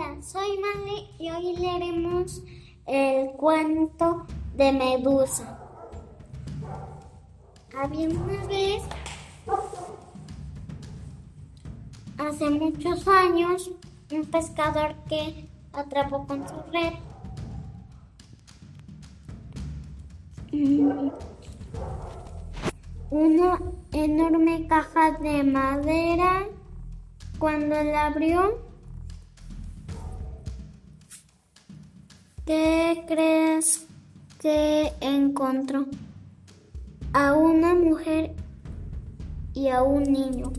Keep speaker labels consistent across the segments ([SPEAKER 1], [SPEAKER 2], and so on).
[SPEAKER 1] Hola, soy Mane y hoy leeremos el cuento de Medusa. Había una vez, hace muchos años, un pescador que atrapó con su red una enorme caja de madera. Cuando la abrió, ¿qué crees que encontró? A una mujer y a un niño.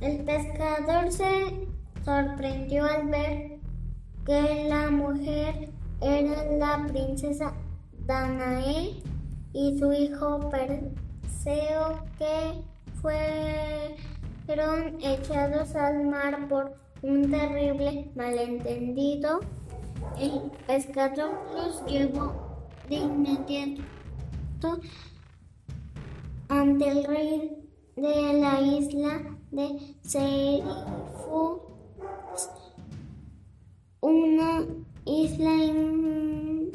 [SPEAKER 1] El pescador se sorprendió al ver que la mujer era la princesa Danae y su hijo Perseo que fueron echados al mar por un terrible malentendido. El pescador los llevó de inmediato ante el rey de la isla de Serifu, una isla en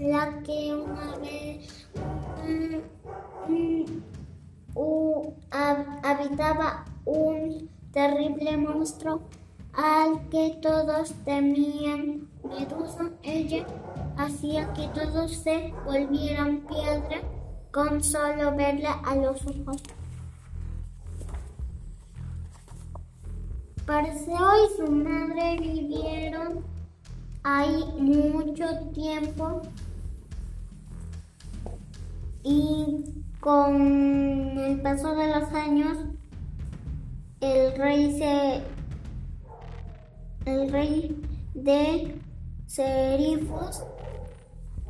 [SPEAKER 1] la que una vez habitaba un terrible monstruo al que todos temían. Medusa, ella hacía que todos se volvieran piedra con solo verla a los ojos. Perseo y su madre vivieron ahí mucho tiempo y con el paso de los años el rey se el rey de Serifos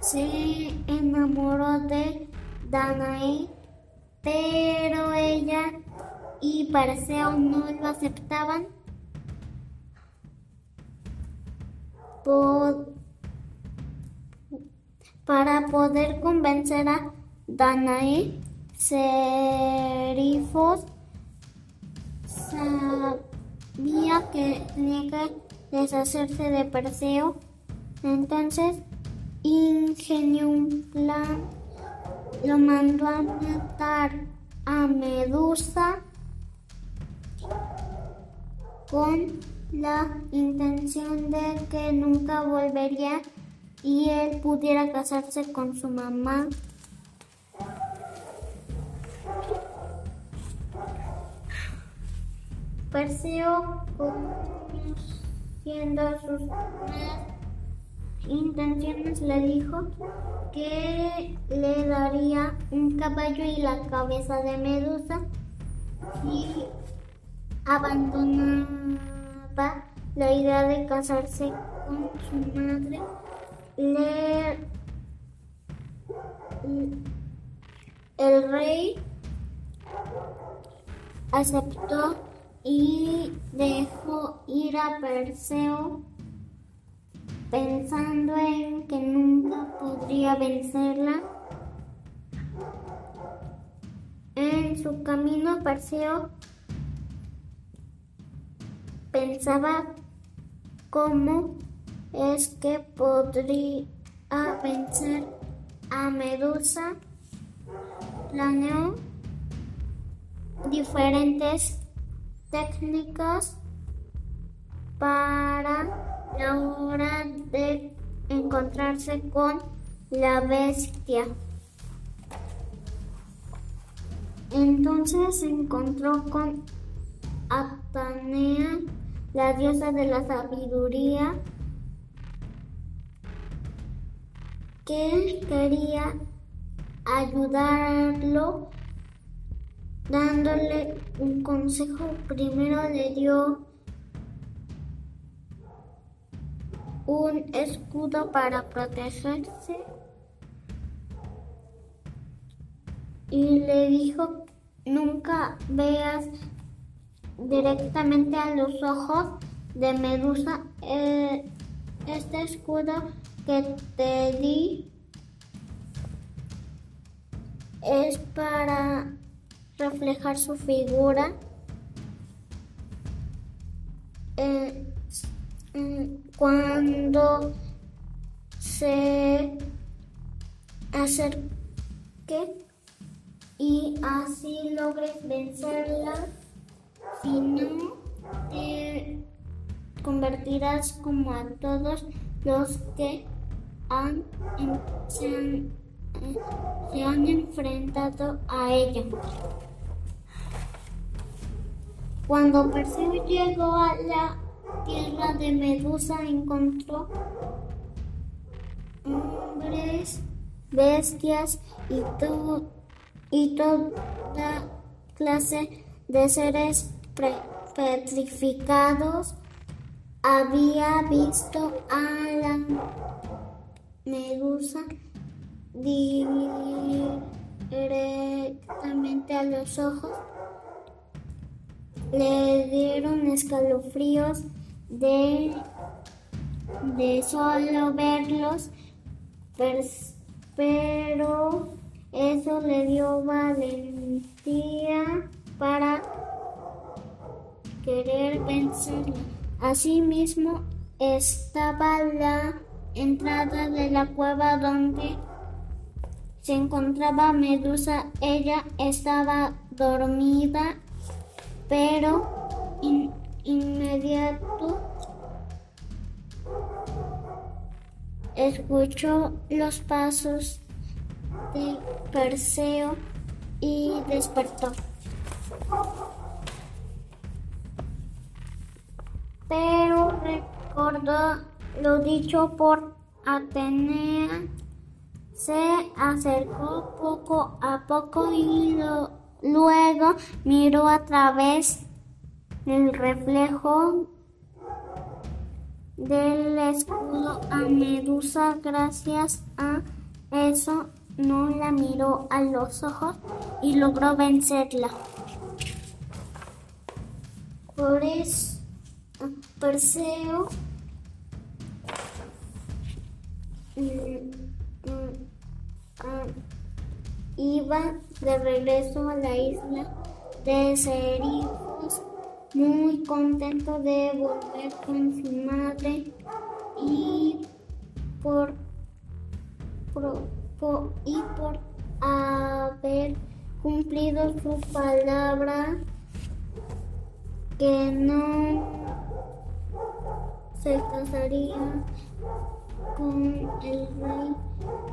[SPEAKER 1] se enamoró de Danae pero ella y Perseo no lo aceptaban para poder convencer a Danae, Serifos que tenía que deshacerse de Perseo. Entonces ingenió un plan, lo mandó a matar a Medusa con la intención de que nunca volvería y él pudiera casarse con su mamá. Perseo, conociendo sus intenciones, le dijo que le daría un caballo y la cabeza de Medusa y abandonó la idea de casarse con su madre, el rey aceptó y dejó ir a Perseo pensando en que nunca podría vencerla. En su camino Perseo pensaba cómo es que podría vencer a Medusa. Planeó diferentes técnicas para la hora de encontrarse con la bestia. Entonces se encontró con Atanea la diosa de la sabiduría, que quería ayudarlo dándole un consejo. Primero le dio un escudo para protegerse y le dijo nunca veas directamente a los ojos de Medusa. Eh, este escudo que te di es para reflejar su figura eh, mm, cuando se acerque y así logres vencerla. Si no, te convertirás como a todos los que han, se, han, se han enfrentado a ella. Cuando Perseo llegó a la tierra de Medusa, encontró hombres, bestias y, todo, y toda clase de seres petrificados. Había visto a la medusa directamente a los ojos. Le dieron escalofríos de, de solo verlos pero eso le dio valentía para querer vencerla. Asimismo, estaba la entrada de la cueva donde se encontraba Medusa. Ella estaba dormida, pero inmediato escuchó los pasos de Perseo y despertó. Pero recordó lo dicho por Atenea, se acercó poco a poco y luego miró a través del reflejo del escudo a Medusa. Gracias a eso no la miró a los ojos y logró vencerla. Por eso Perseo mm, mm, iba de regreso a la isla de Serifos muy contento de volver con su madre y por, y por haber cumplido su palabra que no se casaría con el rey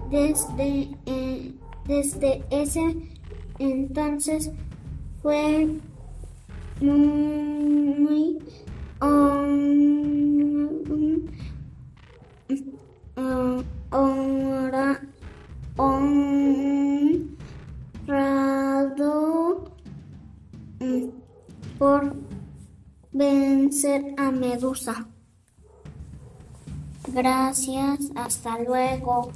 [SPEAKER 1] desde, eh, desde ese entonces fue muy honra, honrado por vencer a Medusa. Gracias, hasta luego.